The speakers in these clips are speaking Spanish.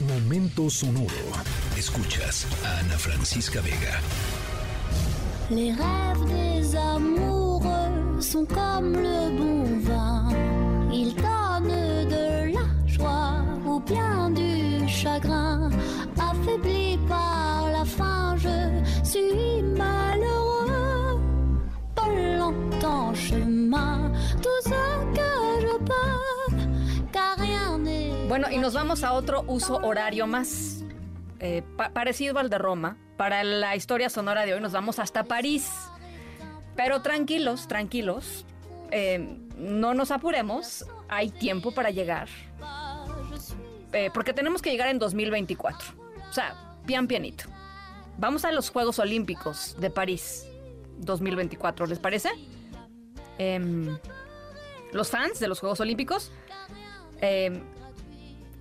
Momento sonoro. Escuchas a Ana Francisca Vega. Les rêves des amoureux sont comme le bon vin. Ils donnent de la joie ou bien du chagrin. Bueno, y nos vamos a otro uso horario más eh, pa- parecido al de Roma. Para la historia sonora de hoy nos vamos hasta París. Pero tranquilos, tranquilos. eh, no nos apuremos. Hay tiempo para llegar. eh, porque tenemos que llegar en 2024. O sea, pian pianito. Vamos a los Juegos Olímpicos de París 2024, ¿les parece? Em, los fans de los Juegos Olímpicos em,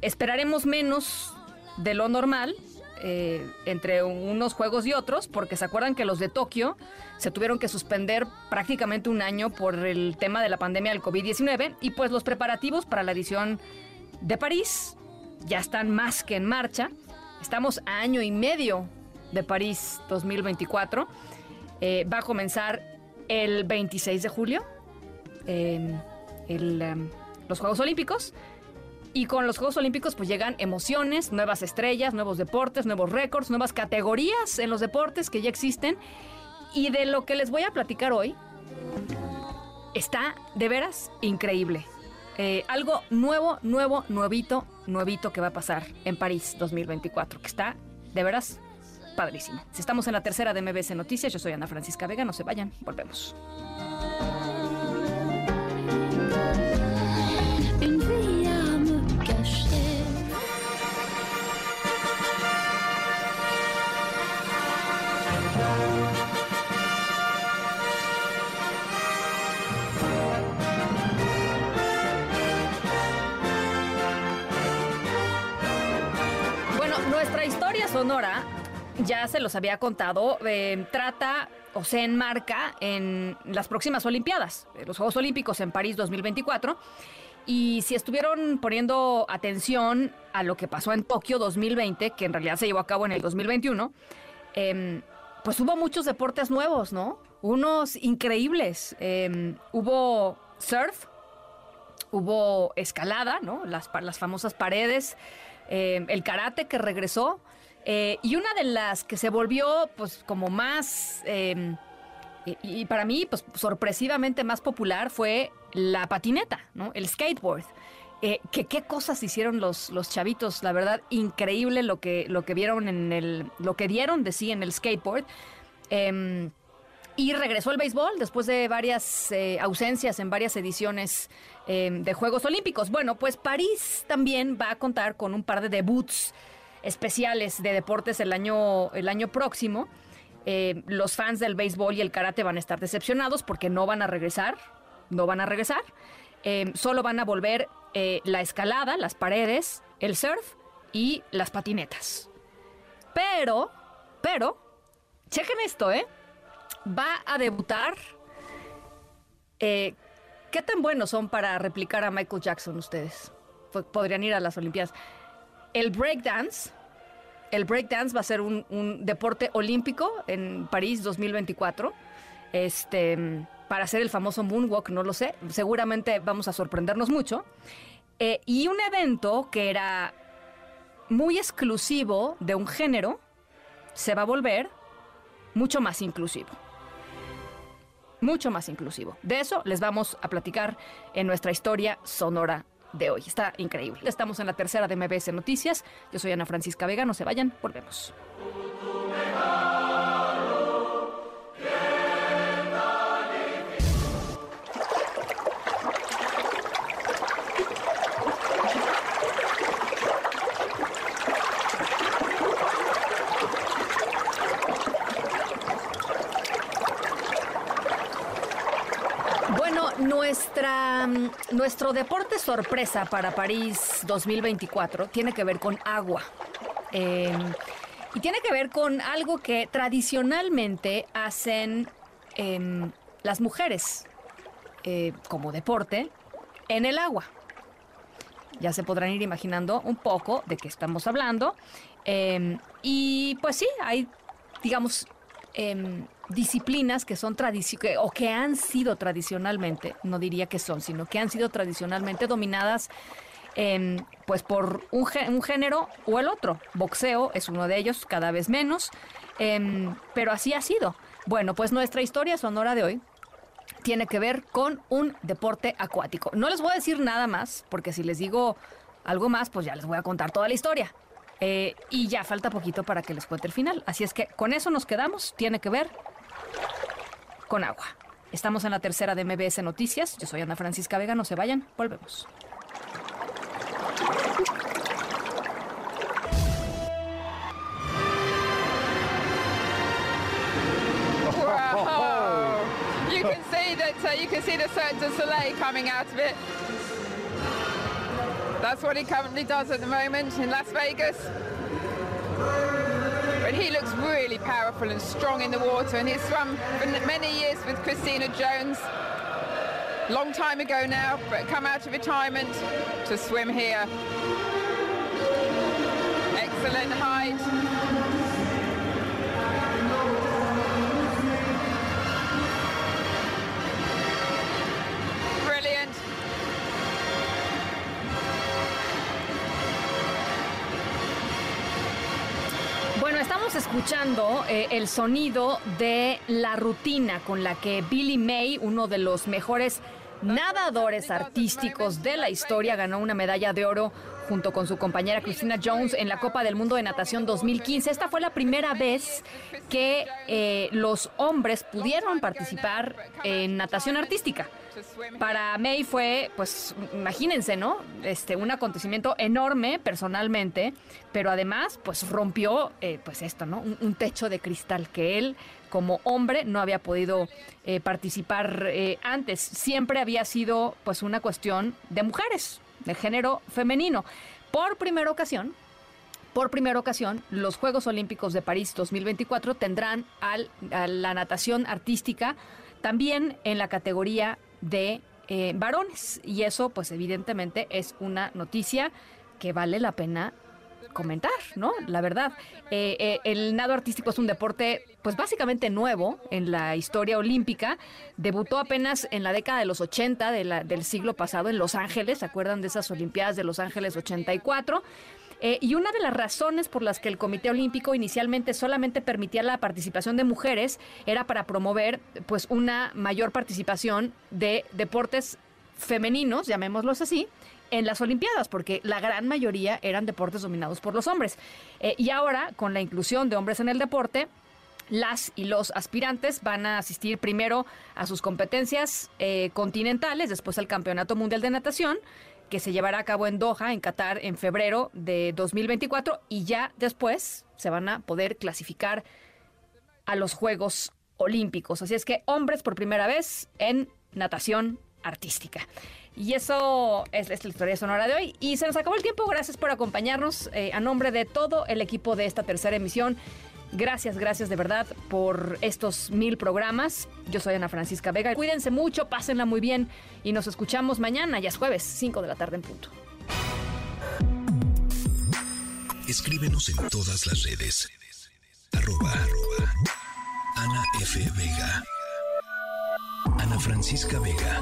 esperaremos menos de lo normal eh, entre unos juegos y otros, porque se acuerdan que los de Tokio se tuvieron que suspender prácticamente un año por el tema de la pandemia del COVID-19 y pues los preparativos para la edición de París ya están más que en marcha. Estamos a año y medio de París 2024. Eh, va a comenzar el 26 de julio em, los Juegos Olímpicos. Y con los Juegos Olímpicos pues llegan emociones, nuevas estrellas, nuevos deportes, nuevos récords, nuevas categorías en los deportes que ya existen. Y de lo que les voy a platicar hoy está de veras increíble. Eh, algo nuevo, nuevo, nuevito, nuevito que va a pasar en París 2024, que está de veras padrísimo. Si estamos en la tercera de MBS Noticias, yo soy Ana Francisca Vega, no se vayan, volvemos. Nuestra historia sonora, ya se los había contado, eh, trata o se enmarca en las próximas Olimpiadas, eh, los Juegos Olímpicos en París 2024. Y si estuvieron poniendo atención a lo que pasó en Tokio 2020, que en realidad se llevó a cabo en el 2021, em, pues hubo muchos deportes nuevos, ¿no? Unos increíbles. Em, hubo surf, hubo escalada, ¿no? Las, las famosas paredes, eh, el karate que regresó, eh, y una de las que se volvió, pues, como más, y, y para mí, pues, sorpresivamente más popular fue la patineta, ¿no? El skateboard. Eh, que qué cosas hicieron los, los chavitos, la verdad, increíble lo que, lo que vieron en el, lo que dieron de sí en el skateboard. Em, y regresó el béisbol después de varias eh, ausencias en varias ediciones eh, de Juegos Olímpicos. Bueno, pues París también va a contar con un par de debuts especiales de deportes el año, el año próximo. Eh, los fans del béisbol y el karate van a estar decepcionados porque no van a regresar, no van a regresar. Eh, solo van a volver eh, la escalada, las paredes, el surf y las patinetas. Pero, pero, chequen esto, ¿eh? Va a debutar. Eh, ¿Qué tan buenos son para replicar a Michael Jackson ustedes? Podrían ir a las Olimpiadas. El breakdance. El breakdance va a ser un, un deporte olímpico en París 2024. Este, para hacer el famoso moonwalk, no lo sé. Seguramente vamos a sorprendernos mucho. Eh, y un evento que era muy exclusivo de un género se va a volver mucho más inclusivo. Mucho más inclusivo. De eso les vamos a platicar en nuestra historia sonora de hoy. Está increíble. Estamos en la tercera de MBS Noticias. Yo soy Ana Francisca Vega. No se vayan. Volvemos. Nuestra, mm, nuestro deporte sorpresa para París 2024 tiene que ver con agua. Eh, y tiene que ver con algo que tradicionalmente hacen em, las mujeres eh, como deporte en el agua. Ya se podrán ir imaginando un poco de qué estamos hablando. Em, y pues sí, hay, digamos, em, disciplinas que son tradicionales o que han sido tradicionalmente, no diría que son, sino que han sido tradicionalmente dominadas em, pues por un, un, género o el otro. Boxeo es uno de ellos, cada vez menos, pero así ha sido. Bueno, pues nuestra historia sonora de hoy tiene que ver con un deporte acuático. No les voy a decir nada más, porque si les digo algo más, pues ya les voy a contar toda la historia. Eh, y ya falta poquito para que les cuente el final. Así es que con eso nos quedamos. Tiene que ver con agua. Estamos en la tercera de MBS Noticias. Yo soy Ana Francisca Vega. No se vayan. Volvemos. so you can see the Cirque du Soleil coming out of it. That's what he currently does at the moment in Las Vegas. He looks really powerful and strong in the water, and he's swum for many years with Christina Jones. Long time ago now, but come out of retirement to swim here. Excellent height. Estamos escuchando eh, el sonido de la rutina con la que Billy May, uno de los mejores nadadores artísticos de la historia, ganó una medalla de oro junto con su compañera Christina Jones en la Copa del Mundo de Natación 2015. Esta fue la primera vez que eh, los hombres pudieron participar en natación artística. Para May fue, pues, imagínense, ¿no? Este, un acontecimiento enorme personalmente, pero además, pues, rompió, eh, pues, esto, ¿no? Un, techo de cristal que él, como hombre, no había podido eh, participar antes. Siempre había sido, pues, una cuestión de mujeres de género femenino. Por primera ocasión, por primera ocasión, los Juegos Olímpicos de París 2024 tendrán al, a la natación artística también en la categoría de eh, varones. Y eso, pues evidentemente, es una noticia que vale la pena comentar, ¿no? La verdad, eh, eh, el nado artístico es un deporte, pues básicamente nuevo en la historia olímpica. Debutó apenas en la década de los 80 del siglo pasado en Los Ángeles, ¿se acuerdan de esas Olimpiadas de Los Ángeles 84? Eh, y una de las razones por las que el Comité Olímpico inicialmente solamente permitía la participación de mujeres era para promover pues una mayor participación de deportes femeninos, llamémoslos así, en las Olimpiadas, porque la gran mayoría eran deportes dominados por los hombres. Eh, y ahora, con la inclusión de hombres en el deporte, las y los aspirantes van a asistir primero a sus competencias eh, continentales, después al Campeonato Mundial de Natación, que se llevará a cabo en Doha, en Qatar, en febrero de 2024, y ya después se van a poder clasificar a los Juegos Olímpicos. Así es que hombres por primera vez en natación artística. Y eso es, la historia sonora de hoy. Y se nos acabó el tiempo. Gracias por acompañarnos eh, a nombre de todo el equipo de esta tercera emisión. Gracias, gracias de verdad por estos mil programas. Yo soy Ana Francisca Vega. Cuídense mucho, pásenla muy bien y nos escuchamos mañana, ya es jueves, 5 de la tarde en punto. Escríbenos en todas las redes. Arroba, Ana F. Vega. Ana Francisca Vega